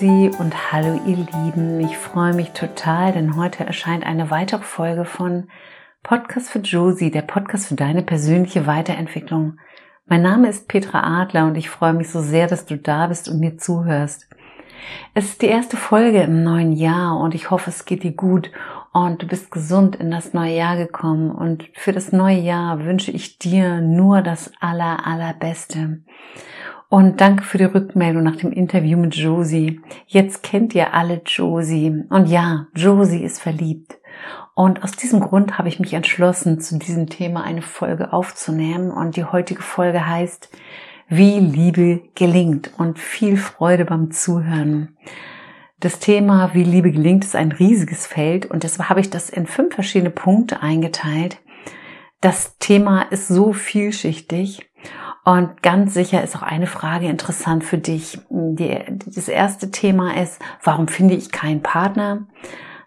Josie und hallo ihr Lieben. Ich freue mich total, denn heute erscheint eine weitere Folge von Podcast für Josie, der Podcast für deine persönliche Weiterentwicklung. Mein Name ist Petra Adler und ich freue mich so sehr, dass du da bist und mir zuhörst. Es ist die erste Folge im neuen Jahr und ich hoffe, es geht dir gut und du bist gesund in das neue Jahr gekommen und für das neue Jahr wünsche ich dir nur das aller, allerbeste. Und danke für die Rückmeldung nach dem Interview mit Josie. Jetzt kennt ihr alle Josie. Und ja, Josie ist verliebt. Und aus diesem Grund habe ich mich entschlossen, zu diesem Thema eine Folge aufzunehmen. Und die heutige Folge heißt, wie Liebe gelingt. Und viel Freude beim Zuhören. Das Thema, wie Liebe gelingt, ist ein riesiges Feld. Und deshalb habe ich das in fünf verschiedene Punkte eingeteilt. Das Thema ist so vielschichtig. Und ganz sicher ist auch eine Frage interessant für dich. Die, das erste Thema ist, warum finde ich keinen Partner?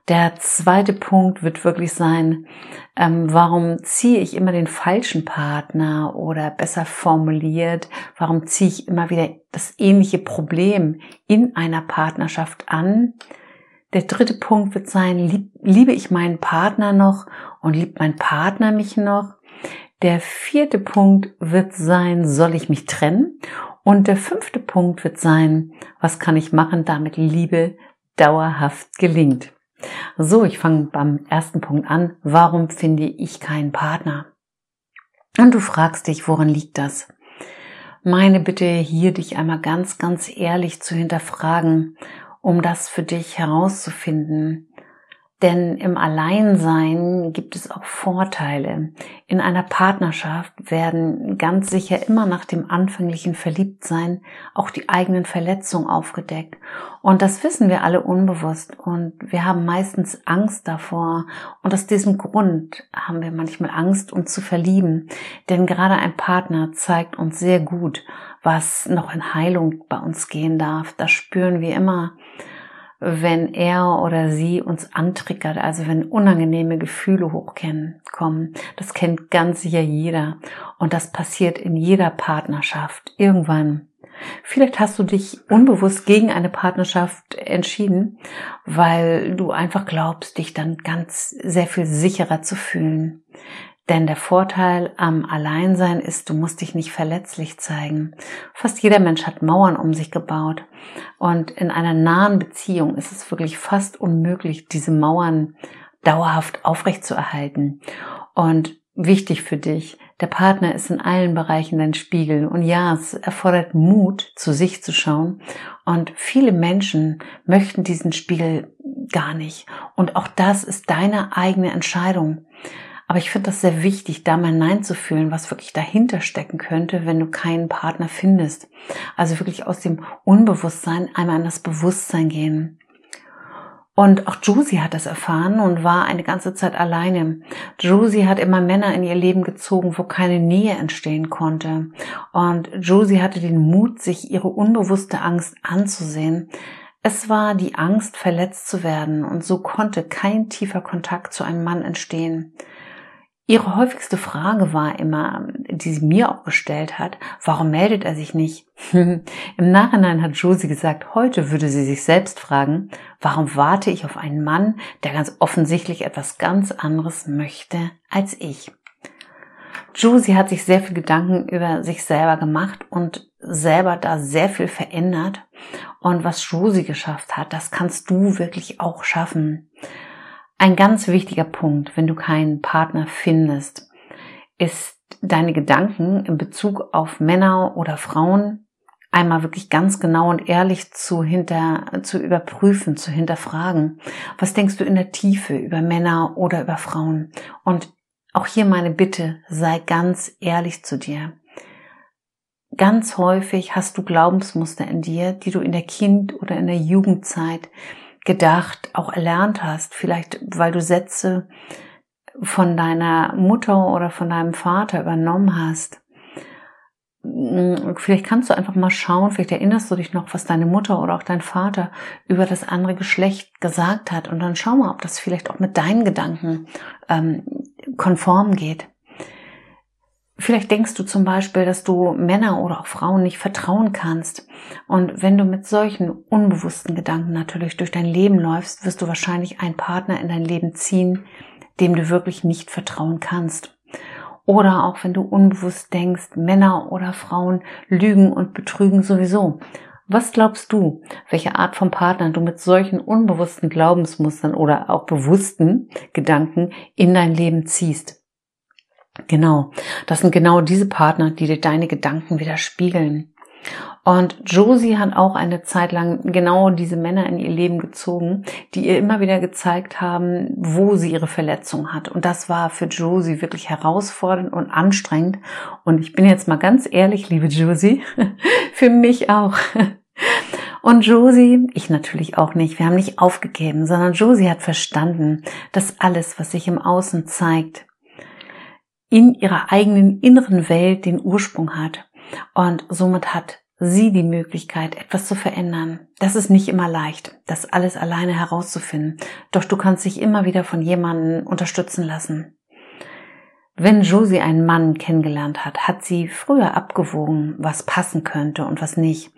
Der zweite Punkt wird wirklich sein, ähm, warum ziehe ich immer den falschen Partner oder besser formuliert, warum ziehe ich immer wieder das ähnliche Problem in einer Partnerschaft an? Der dritte Punkt wird sein, lieb, liebe ich meinen Partner noch und liebt mein Partner mich noch? Der vierte Punkt wird sein, soll ich mich trennen? Und der fünfte Punkt wird sein, was kann ich machen, damit Liebe dauerhaft gelingt? So, ich fange beim ersten Punkt an. Warum finde ich keinen Partner? Und du fragst dich, woran liegt das? Meine Bitte hier, dich einmal ganz, ganz ehrlich zu hinterfragen, um das für dich herauszufinden. Denn im Alleinsein gibt es auch Vorteile. In einer Partnerschaft werden ganz sicher immer nach dem anfänglichen Verliebtsein auch die eigenen Verletzungen aufgedeckt. Und das wissen wir alle unbewusst. Und wir haben meistens Angst davor. Und aus diesem Grund haben wir manchmal Angst, uns zu verlieben. Denn gerade ein Partner zeigt uns sehr gut, was noch in Heilung bei uns gehen darf. Das spüren wir immer wenn er oder sie uns antriggert, also wenn unangenehme Gefühle hochkommen. Das kennt ganz sicher jeder. Und das passiert in jeder Partnerschaft irgendwann. Vielleicht hast du dich unbewusst gegen eine Partnerschaft entschieden, weil du einfach glaubst, dich dann ganz sehr viel sicherer zu fühlen. Denn der Vorteil am Alleinsein ist, du musst dich nicht verletzlich zeigen. Fast jeder Mensch hat Mauern um sich gebaut. Und in einer nahen Beziehung ist es wirklich fast unmöglich, diese Mauern dauerhaft aufrechtzuerhalten. Und wichtig für dich, der Partner ist in allen Bereichen dein Spiegel. Und ja, es erfordert Mut, zu sich zu schauen. Und viele Menschen möchten diesen Spiegel gar nicht. Und auch das ist deine eigene Entscheidung. Aber ich finde das sehr wichtig, da mal Nein zu fühlen, was wirklich dahinter stecken könnte, wenn du keinen Partner findest. Also wirklich aus dem Unbewusstsein einmal in das Bewusstsein gehen. Und auch Josie hat das erfahren und war eine ganze Zeit alleine. Josie hat immer Männer in ihr Leben gezogen, wo keine Nähe entstehen konnte. Und Josie hatte den Mut, sich ihre unbewusste Angst anzusehen. Es war die Angst, verletzt zu werden, und so konnte kein tiefer Kontakt zu einem Mann entstehen. Ihre häufigste Frage war immer, die sie mir auch gestellt hat, warum meldet er sich nicht? Im Nachhinein hat Josie gesagt, heute würde sie sich selbst fragen, warum warte ich auf einen Mann, der ganz offensichtlich etwas ganz anderes möchte als ich? Josie hat sich sehr viel Gedanken über sich selber gemacht und selber da sehr viel verändert. Und was Josie geschafft hat, das kannst du wirklich auch schaffen. Ein ganz wichtiger Punkt, wenn du keinen Partner findest, ist deine Gedanken in Bezug auf Männer oder Frauen einmal wirklich ganz genau und ehrlich zu hinter, zu überprüfen, zu hinterfragen. Was denkst du in der Tiefe über Männer oder über Frauen? Und auch hier meine Bitte, sei ganz ehrlich zu dir. Ganz häufig hast du Glaubensmuster in dir, die du in der Kind- oder in der Jugendzeit gedacht, auch erlernt hast, vielleicht weil du Sätze von deiner Mutter oder von deinem Vater übernommen hast. Vielleicht kannst du einfach mal schauen, vielleicht erinnerst du dich noch, was deine Mutter oder auch dein Vater über das andere Geschlecht gesagt hat. Und dann schau mal, ob das vielleicht auch mit deinen Gedanken ähm, konform geht. Vielleicht denkst du zum Beispiel, dass du Männer oder auch Frauen nicht vertrauen kannst. Und wenn du mit solchen unbewussten Gedanken natürlich durch dein Leben läufst, wirst du wahrscheinlich einen Partner in dein Leben ziehen, dem du wirklich nicht vertrauen kannst. Oder auch wenn du unbewusst denkst, Männer oder Frauen lügen und betrügen sowieso. Was glaubst du, welche Art von Partner du mit solchen unbewussten Glaubensmustern oder auch bewussten Gedanken in dein Leben ziehst? Genau, das sind genau diese Partner, die dir deine Gedanken widerspiegeln. Und Josie hat auch eine Zeit lang genau diese Männer in ihr Leben gezogen, die ihr immer wieder gezeigt haben, wo sie ihre Verletzung hat. Und das war für Josie wirklich herausfordernd und anstrengend. Und ich bin jetzt mal ganz ehrlich, liebe Josie, für mich auch. Und Josie, ich natürlich auch nicht, wir haben nicht aufgegeben, sondern Josie hat verstanden, dass alles, was sich im Außen zeigt, in ihrer eigenen inneren Welt den Ursprung hat. Und somit hat sie die Möglichkeit, etwas zu verändern. Das ist nicht immer leicht, das alles alleine herauszufinden. Doch du kannst dich immer wieder von jemandem unterstützen lassen. Wenn Josie einen Mann kennengelernt hat, hat sie früher abgewogen, was passen könnte und was nicht.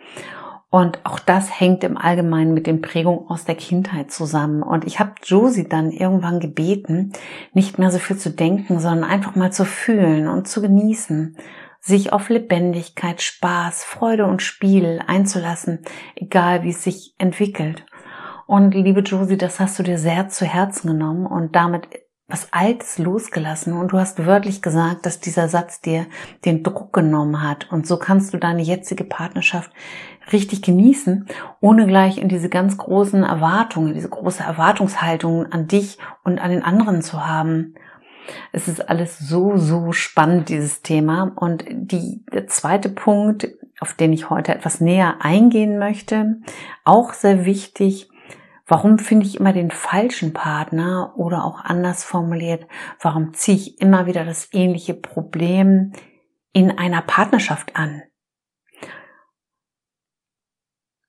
Und auch das hängt im Allgemeinen mit den Prägungen aus der Kindheit zusammen. Und ich habe Josie dann irgendwann gebeten, nicht mehr so viel zu denken, sondern einfach mal zu fühlen und zu genießen, sich auf Lebendigkeit, Spaß, Freude und Spiel einzulassen, egal wie es sich entwickelt. Und liebe Josie, das hast du dir sehr zu Herzen genommen und damit was Altes losgelassen und du hast wörtlich gesagt, dass dieser Satz dir den Druck genommen hat und so kannst du deine jetzige Partnerschaft richtig genießen, ohne gleich in diese ganz großen Erwartungen, diese große Erwartungshaltung an dich und an den anderen zu haben. Es ist alles so, so spannend, dieses Thema. Und die, der zweite Punkt, auf den ich heute etwas näher eingehen möchte, auch sehr wichtig, Warum finde ich immer den falschen Partner oder auch anders formuliert, warum ziehe ich immer wieder das ähnliche Problem in einer Partnerschaft an?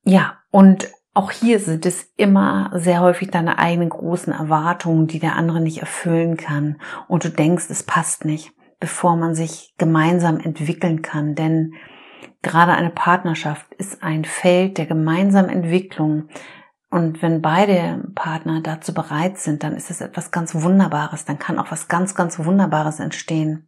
Ja, und auch hier sind es immer sehr häufig deine eigenen großen Erwartungen, die der andere nicht erfüllen kann. Und du denkst, es passt nicht, bevor man sich gemeinsam entwickeln kann, denn gerade eine Partnerschaft ist ein Feld der gemeinsamen Entwicklung, und wenn beide Partner dazu bereit sind, dann ist es etwas ganz Wunderbares, dann kann auch was ganz, ganz Wunderbares entstehen.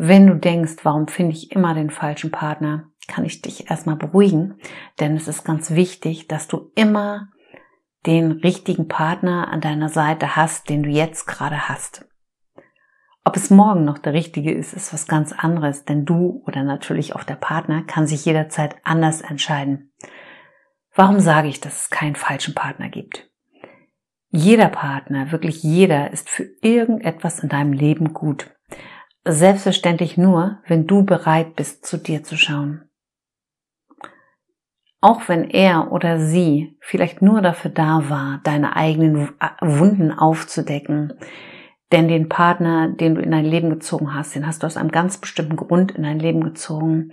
Wenn du denkst, warum finde ich immer den falschen Partner, kann ich dich erstmal beruhigen, denn es ist ganz wichtig, dass du immer den richtigen Partner an deiner Seite hast, den du jetzt gerade hast. Ob es morgen noch der richtige ist, ist was ganz anderes, denn du oder natürlich auch der Partner kann sich jederzeit anders entscheiden. Warum sage ich, dass es keinen falschen Partner gibt? Jeder Partner, wirklich jeder, ist für irgendetwas in deinem Leben gut. Selbstverständlich nur, wenn du bereit bist, zu dir zu schauen. Auch wenn er oder sie vielleicht nur dafür da war, deine eigenen Wunden aufzudecken, denn den Partner, den du in dein Leben gezogen hast, den hast du aus einem ganz bestimmten Grund in dein Leben gezogen.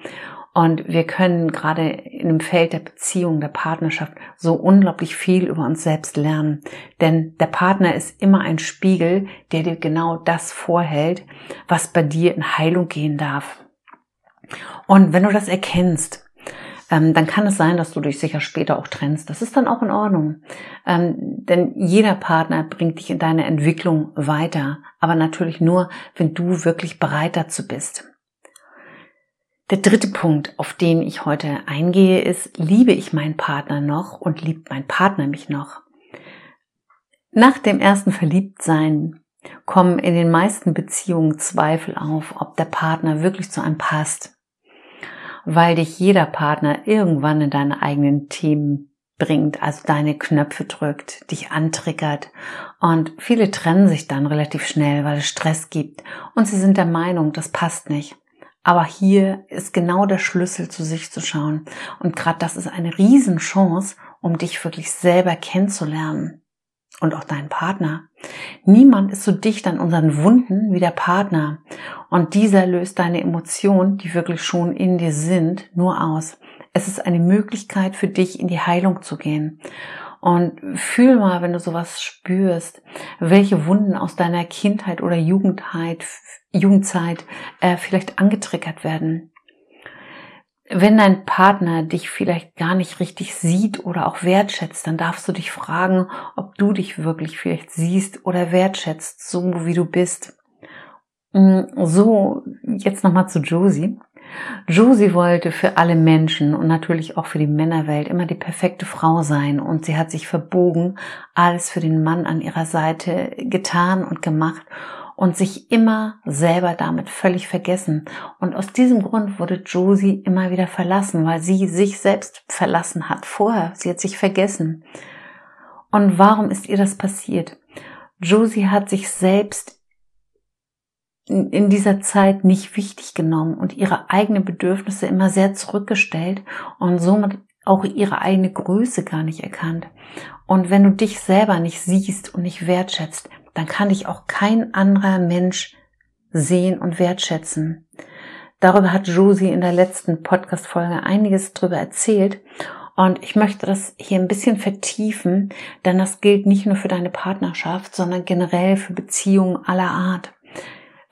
Und wir können gerade in dem Feld der Beziehung, der Partnerschaft so unglaublich viel über uns selbst lernen. Denn der Partner ist immer ein Spiegel, der dir genau das vorhält, was bei dir in Heilung gehen darf. Und wenn du das erkennst, ähm, dann kann es sein, dass du dich sicher später auch trennst. Das ist dann auch in Ordnung. Ähm, denn jeder Partner bringt dich in deine Entwicklung weiter. Aber natürlich nur, wenn du wirklich bereit dazu bist. Der dritte Punkt, auf den ich heute eingehe, ist, liebe ich meinen Partner noch und liebt mein Partner mich noch? Nach dem ersten Verliebtsein kommen in den meisten Beziehungen Zweifel auf, ob der Partner wirklich zu einem passt, weil dich jeder Partner irgendwann in deine eigenen Themen bringt, also deine Knöpfe drückt, dich antriggert und viele trennen sich dann relativ schnell, weil es Stress gibt und sie sind der Meinung, das passt nicht. Aber hier ist genau der Schlüssel, zu sich zu schauen. Und gerade das ist eine Riesenchance, um dich wirklich selber kennenzulernen. Und auch deinen Partner. Niemand ist so dicht an unseren Wunden wie der Partner. Und dieser löst deine Emotionen, die wirklich schon in dir sind, nur aus. Es ist eine Möglichkeit für dich, in die Heilung zu gehen. Und fühl mal, wenn du sowas spürst, welche Wunden aus deiner Kindheit oder Jugendheit, Jugendzeit äh, vielleicht angetriggert werden. Wenn dein Partner dich vielleicht gar nicht richtig sieht oder auch wertschätzt, dann darfst du dich fragen, ob du dich wirklich vielleicht siehst oder wertschätzt, so wie du bist. Mm, so, jetzt nochmal zu Josie. Josie wollte für alle Menschen und natürlich auch für die Männerwelt immer die perfekte Frau sein und sie hat sich verbogen, alles für den Mann an ihrer Seite getan und gemacht und sich immer selber damit völlig vergessen. Und aus diesem Grund wurde Josie immer wieder verlassen, weil sie sich selbst verlassen hat vorher. Sie hat sich vergessen. Und warum ist ihr das passiert? Josie hat sich selbst in dieser Zeit nicht wichtig genommen und ihre eigenen Bedürfnisse immer sehr zurückgestellt und somit auch ihre eigene Größe gar nicht erkannt. Und wenn du dich selber nicht siehst und nicht wertschätzt, dann kann dich auch kein anderer Mensch sehen und wertschätzen. Darüber hat Josie in der letzten Podcast-Folge einiges drüber erzählt. Und ich möchte das hier ein bisschen vertiefen, denn das gilt nicht nur für deine Partnerschaft, sondern generell für Beziehungen aller Art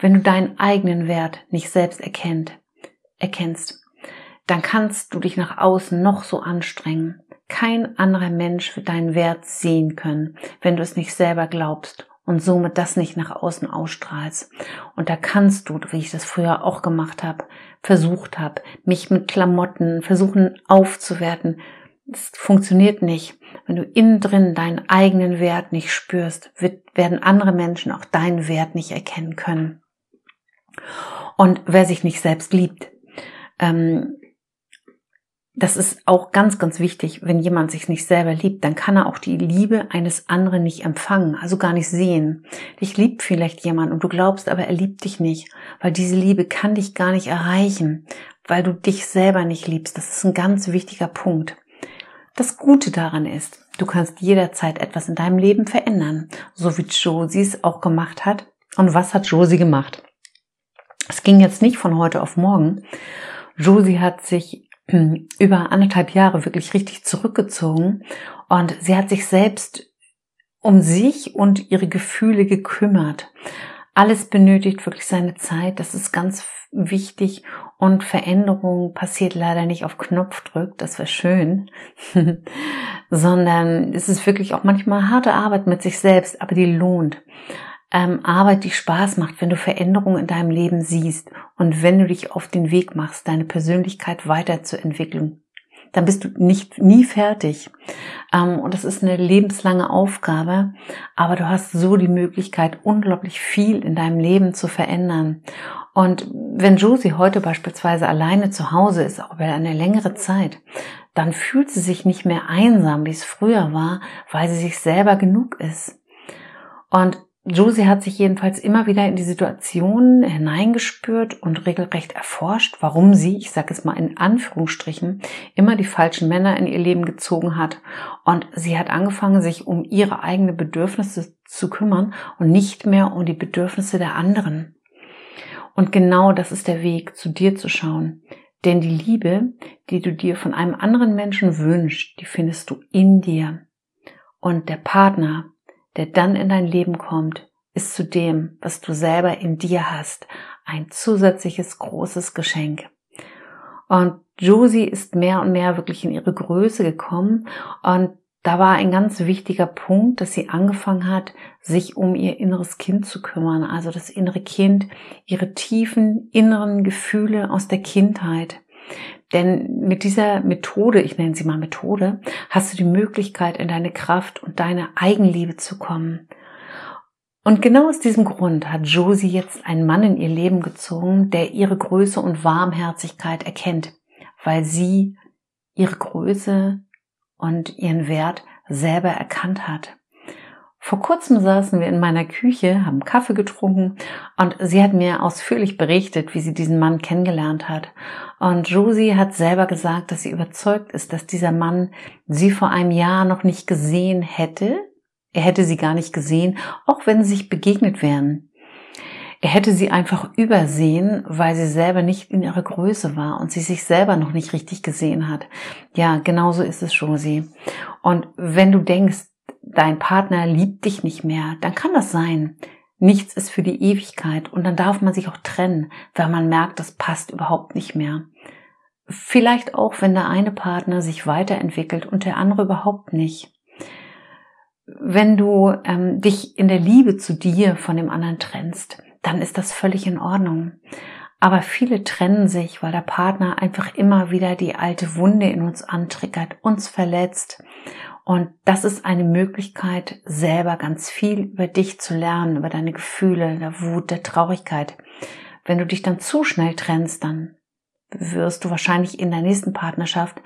wenn du deinen eigenen Wert nicht selbst erkennt, erkennst, dann kannst du dich nach außen noch so anstrengen. Kein anderer Mensch wird deinen Wert sehen können, wenn du es nicht selber glaubst und somit das nicht nach außen ausstrahlst. Und da kannst du, wie ich das früher auch gemacht habe, versucht habe, mich mit Klamotten versuchen aufzuwerten. Es funktioniert nicht. Wenn du innen drin deinen eigenen Wert nicht spürst, wird, werden andere Menschen auch deinen Wert nicht erkennen können. Und wer sich nicht selbst liebt, ähm, das ist auch ganz, ganz wichtig. Wenn jemand sich nicht selber liebt, dann kann er auch die Liebe eines anderen nicht empfangen, also gar nicht sehen. Dich liebt vielleicht jemand und du glaubst aber, er liebt dich nicht, weil diese Liebe kann dich gar nicht erreichen, weil du dich selber nicht liebst. Das ist ein ganz wichtiger Punkt. Das Gute daran ist, du kannst jederzeit etwas in deinem Leben verändern, so wie Josie es auch gemacht hat. Und was hat Josie gemacht? Es ging jetzt nicht von heute auf morgen. Josie hat sich hm, über anderthalb Jahre wirklich richtig zurückgezogen und sie hat sich selbst um sich und ihre Gefühle gekümmert. Alles benötigt wirklich seine Zeit, das ist ganz wichtig und Veränderung passiert leider nicht auf Knopfdruck, das wäre schön, sondern es ist wirklich auch manchmal harte Arbeit mit sich selbst, aber die lohnt ähm, Arbeit, die Spaß macht, wenn du Veränderungen in deinem Leben siehst und wenn du dich auf den Weg machst, deine Persönlichkeit weiterzuentwickeln, dann bist du nicht nie fertig. Ähm, und das ist eine lebenslange Aufgabe, aber du hast so die Möglichkeit, unglaublich viel in deinem Leben zu verändern. Und wenn Josie heute beispielsweise alleine zu Hause ist, auch über eine längere Zeit, dann fühlt sie sich nicht mehr einsam, wie es früher war, weil sie sich selber genug ist. Und Josie hat sich jedenfalls immer wieder in die Situation hineingespürt und regelrecht erforscht, warum sie, ich sage es mal in Anführungsstrichen, immer die falschen Männer in ihr Leben gezogen hat. Und sie hat angefangen, sich um ihre eigenen Bedürfnisse zu kümmern und nicht mehr um die Bedürfnisse der anderen. Und genau das ist der Weg, zu dir zu schauen. Denn die Liebe, die du dir von einem anderen Menschen wünschst, die findest du in dir. Und der Partner, der dann in dein Leben kommt, ist zu dem, was du selber in dir hast, ein zusätzliches großes Geschenk. Und Josie ist mehr und mehr wirklich in ihre Größe gekommen und da war ein ganz wichtiger Punkt, dass sie angefangen hat, sich um ihr inneres Kind zu kümmern, also das innere Kind, ihre tiefen inneren Gefühle aus der Kindheit. Denn mit dieser Methode, ich nenne sie mal Methode, hast du die Möglichkeit, in deine Kraft und deine Eigenliebe zu kommen. Und genau aus diesem Grund hat Josie jetzt einen Mann in ihr Leben gezogen, der ihre Größe und Warmherzigkeit erkennt, weil sie ihre Größe und ihren Wert selber erkannt hat. Vor kurzem saßen wir in meiner Küche, haben Kaffee getrunken und sie hat mir ausführlich berichtet, wie sie diesen Mann kennengelernt hat. Und Josie hat selber gesagt, dass sie überzeugt ist, dass dieser Mann sie vor einem Jahr noch nicht gesehen hätte. Er hätte sie gar nicht gesehen, auch wenn sie sich begegnet wären. Er hätte sie einfach übersehen, weil sie selber nicht in ihrer Größe war und sie sich selber noch nicht richtig gesehen hat. Ja, genauso ist es, Josie. Und wenn du denkst, dein Partner liebt dich nicht mehr, dann kann das sein. Nichts ist für die Ewigkeit und dann darf man sich auch trennen, weil man merkt, das passt überhaupt nicht mehr. Vielleicht auch, wenn der eine Partner sich weiterentwickelt und der andere überhaupt nicht. Wenn du ähm, dich in der Liebe zu dir von dem anderen trennst, dann ist das völlig in Ordnung. Aber viele trennen sich, weil der Partner einfach immer wieder die alte Wunde in uns antriggert, uns verletzt. Und das ist eine Möglichkeit, selber ganz viel über dich zu lernen, über deine Gefühle, der Wut, der Traurigkeit. Wenn du dich dann zu schnell trennst, dann wirst du wahrscheinlich in der nächsten Partnerschaft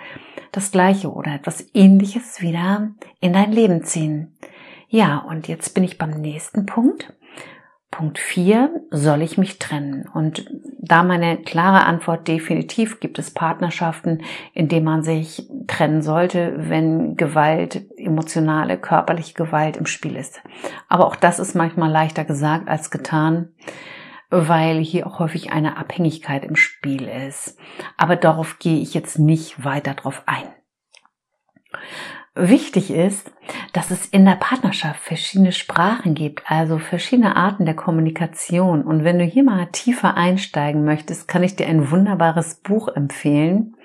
das Gleiche oder etwas Ähnliches wieder in dein Leben ziehen. Ja, und jetzt bin ich beim nächsten Punkt. Punkt 4, soll ich mich trennen? Und da meine klare Antwort definitiv gibt es Partnerschaften, in denen man sich trennen sollte, wenn Gewalt, emotionale, körperliche Gewalt im Spiel ist. Aber auch das ist manchmal leichter gesagt als getan, weil hier auch häufig eine Abhängigkeit im Spiel ist. Aber darauf gehe ich jetzt nicht weiter drauf ein. Wichtig ist, dass es in der Partnerschaft verschiedene Sprachen gibt, also verschiedene Arten der Kommunikation. Und wenn du hier mal tiefer einsteigen möchtest, kann ich dir ein wunderbares Buch empfehlen.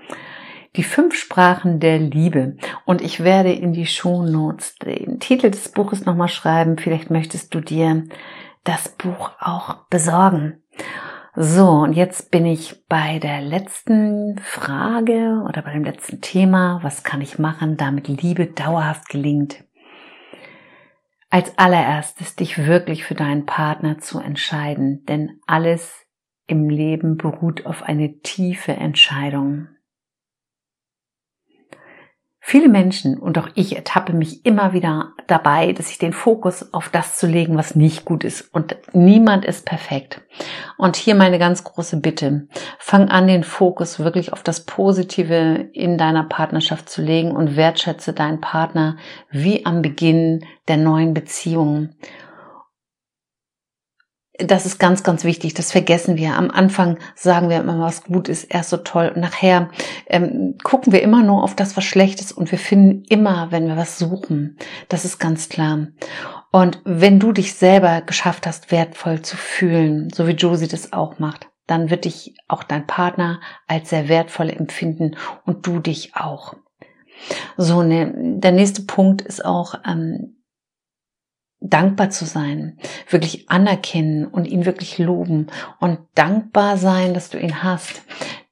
Die fünf Sprachen der Liebe. Und ich werde in die Show Notes den Titel des Buches nochmal schreiben. Vielleicht möchtest du dir das Buch auch besorgen. So, und jetzt bin ich bei der letzten Frage oder bei dem letzten Thema. Was kann ich machen, damit Liebe dauerhaft gelingt? Als allererstes dich wirklich für deinen Partner zu entscheiden, denn alles im Leben beruht auf eine tiefe Entscheidung. Viele Menschen und auch ich ertappe mich immer wieder dabei, dass ich den Fokus auf das zu legen, was nicht gut ist. Und niemand ist perfekt. Und hier meine ganz große Bitte. Fang an, den Fokus wirklich auf das Positive in deiner Partnerschaft zu legen und wertschätze deinen Partner wie am Beginn der neuen Beziehung das ist ganz, ganz wichtig. Das vergessen wir. Am Anfang sagen wir immer, was gut ist, erst so toll. Und nachher ähm, gucken wir immer nur auf das, was schlecht ist. Und wir finden immer, wenn wir was suchen. Das ist ganz klar. Und wenn du dich selber geschafft hast, wertvoll zu fühlen, so wie Josie das auch macht, dann wird dich auch dein Partner als sehr wertvoll empfinden und du dich auch. So, ne, der nächste Punkt ist auch, ähm, dankbar zu sein, wirklich anerkennen und ihn wirklich loben und dankbar sein, dass du ihn hast,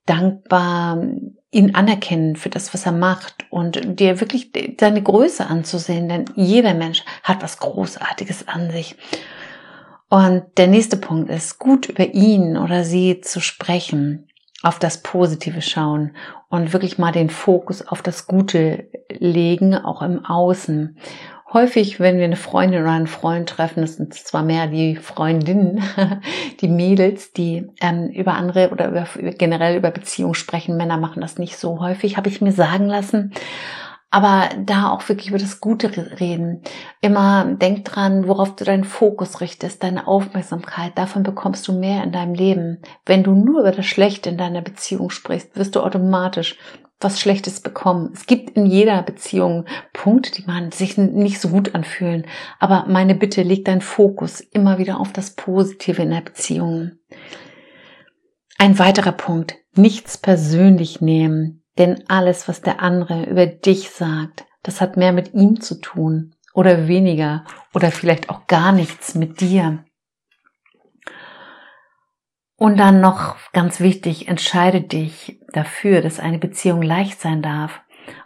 dankbar ihn anerkennen für das, was er macht und dir wirklich seine Größe anzusehen, denn jeder Mensch hat was Großartiges an sich. Und der nächste Punkt ist, gut über ihn oder sie zu sprechen, auf das Positive schauen und wirklich mal den Fokus auf das Gute legen, auch im Außen häufig, wenn wir eine Freundin oder einen Freund treffen, das sind zwar mehr die Freundinnen, die Mädels, die ähm, über andere oder über, generell über Beziehungen sprechen. Männer machen das nicht so häufig, habe ich mir sagen lassen. Aber da auch wirklich über das Gute reden. Immer denk dran, worauf du deinen Fokus richtest, deine Aufmerksamkeit. Davon bekommst du mehr in deinem Leben. Wenn du nur über das Schlechte in deiner Beziehung sprichst, wirst du automatisch was Schlechtes bekommen. Es gibt in jeder Beziehung Punkte, die man sich nicht so gut anfühlen. Aber meine Bitte, leg deinen Fokus immer wieder auf das Positive in der Beziehung. Ein weiterer Punkt, nichts persönlich nehmen. Denn alles, was der andere über dich sagt, das hat mehr mit ihm zu tun oder weniger oder vielleicht auch gar nichts mit dir. Und dann noch ganz wichtig, entscheide dich dafür, dass eine Beziehung leicht sein darf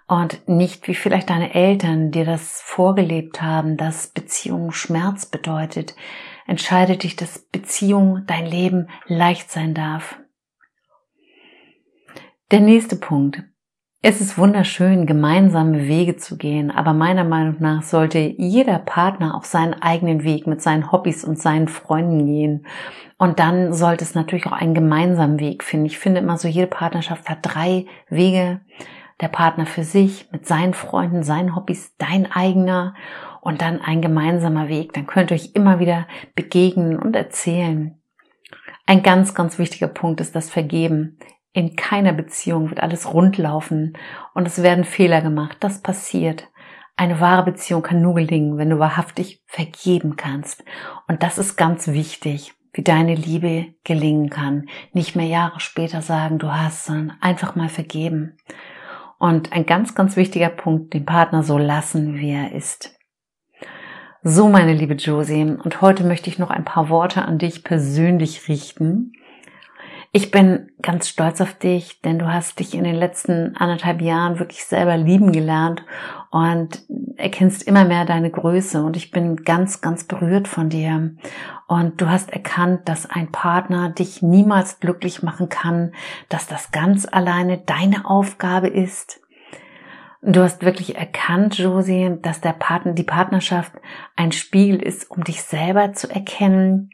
und nicht wie vielleicht deine Eltern dir das vorgelebt haben, dass Beziehung Schmerz bedeutet. Entscheide dich, dass Beziehung dein Leben leicht sein darf. Der nächste Punkt. Es ist wunderschön, gemeinsame Wege zu gehen, aber meiner Meinung nach sollte jeder Partner auch seinen eigenen Weg mit seinen Hobbys und seinen Freunden gehen. Und dann sollte es natürlich auch einen gemeinsamen Weg finden. Ich finde immer so, jede Partnerschaft hat drei Wege. Der Partner für sich, mit seinen Freunden, seinen Hobbys, dein eigener und dann ein gemeinsamer Weg. Dann könnt ihr euch immer wieder begegnen und erzählen. Ein ganz, ganz wichtiger Punkt ist das Vergeben. In keiner Beziehung wird alles rundlaufen und es werden Fehler gemacht. Das passiert. Eine wahre Beziehung kann nur gelingen, wenn du wahrhaftig vergeben kannst. Und das ist ganz wichtig, wie deine Liebe gelingen kann. Nicht mehr Jahre später sagen, du hast, sondern einfach mal vergeben. Und ein ganz, ganz wichtiger Punkt, den Partner so lassen, wie er ist. So, meine liebe Josie, und heute möchte ich noch ein paar Worte an dich persönlich richten. Ich bin ganz stolz auf dich, denn du hast dich in den letzten anderthalb Jahren wirklich selber lieben gelernt und erkennst immer mehr deine Größe und ich bin ganz, ganz berührt von dir. Und du hast erkannt, dass ein Partner dich niemals glücklich machen kann, dass das ganz alleine deine Aufgabe ist. Du hast wirklich erkannt, Josie, dass der Partner, die Partnerschaft ein Spiegel ist, um dich selber zu erkennen.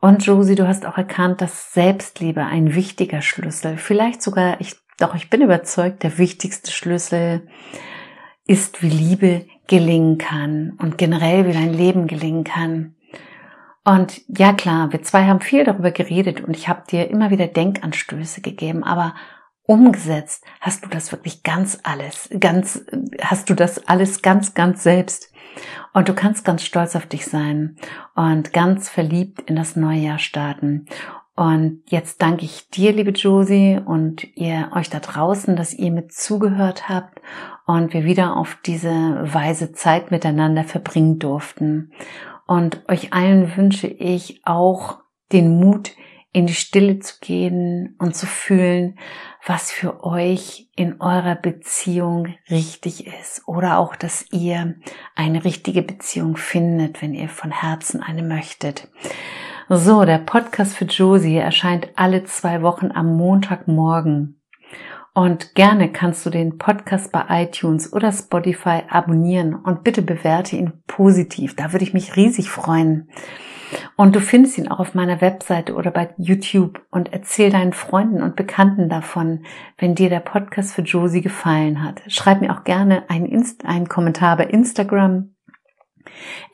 Und Josie, du hast auch erkannt, dass Selbstliebe ein wichtiger Schlüssel, vielleicht sogar, ich, doch ich bin überzeugt, der wichtigste Schlüssel ist, wie Liebe gelingen kann und generell wie dein Leben gelingen kann. Und ja klar, wir zwei haben viel darüber geredet und ich habe dir immer wieder Denkanstöße gegeben, aber umgesetzt hast du das wirklich ganz alles, ganz, hast du das alles ganz, ganz selbst. Und du kannst ganz stolz auf dich sein und ganz verliebt in das neue Jahr starten. Und jetzt danke ich dir, liebe Josie, und ihr euch da draußen, dass ihr mit zugehört habt und wir wieder auf diese weise Zeit miteinander verbringen durften. Und euch allen wünsche ich auch den Mut, in die Stille zu gehen und zu fühlen, was für euch in eurer Beziehung richtig ist oder auch, dass ihr eine richtige Beziehung findet, wenn ihr von Herzen eine möchtet. So, der Podcast für Josie erscheint alle zwei Wochen am Montagmorgen. Und gerne kannst du den Podcast bei iTunes oder Spotify abonnieren und bitte bewerte ihn positiv. Da würde ich mich riesig freuen. Und du findest ihn auch auf meiner Webseite oder bei YouTube und erzähl deinen Freunden und Bekannten davon, wenn dir der Podcast für Josie gefallen hat. Schreib mir auch gerne einen, Inst einen Kommentar bei Instagram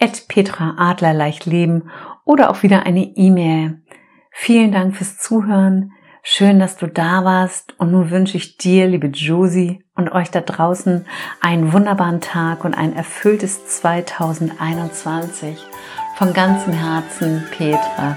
at Petra Adler leicht leben oder auch wieder eine E-Mail. Vielen Dank fürs Zuhören. Schön, dass du da warst und nun wünsche ich dir, liebe Josie und euch da draußen einen wunderbaren Tag und ein erfülltes 2021. Von ganzem Herzen, Petra.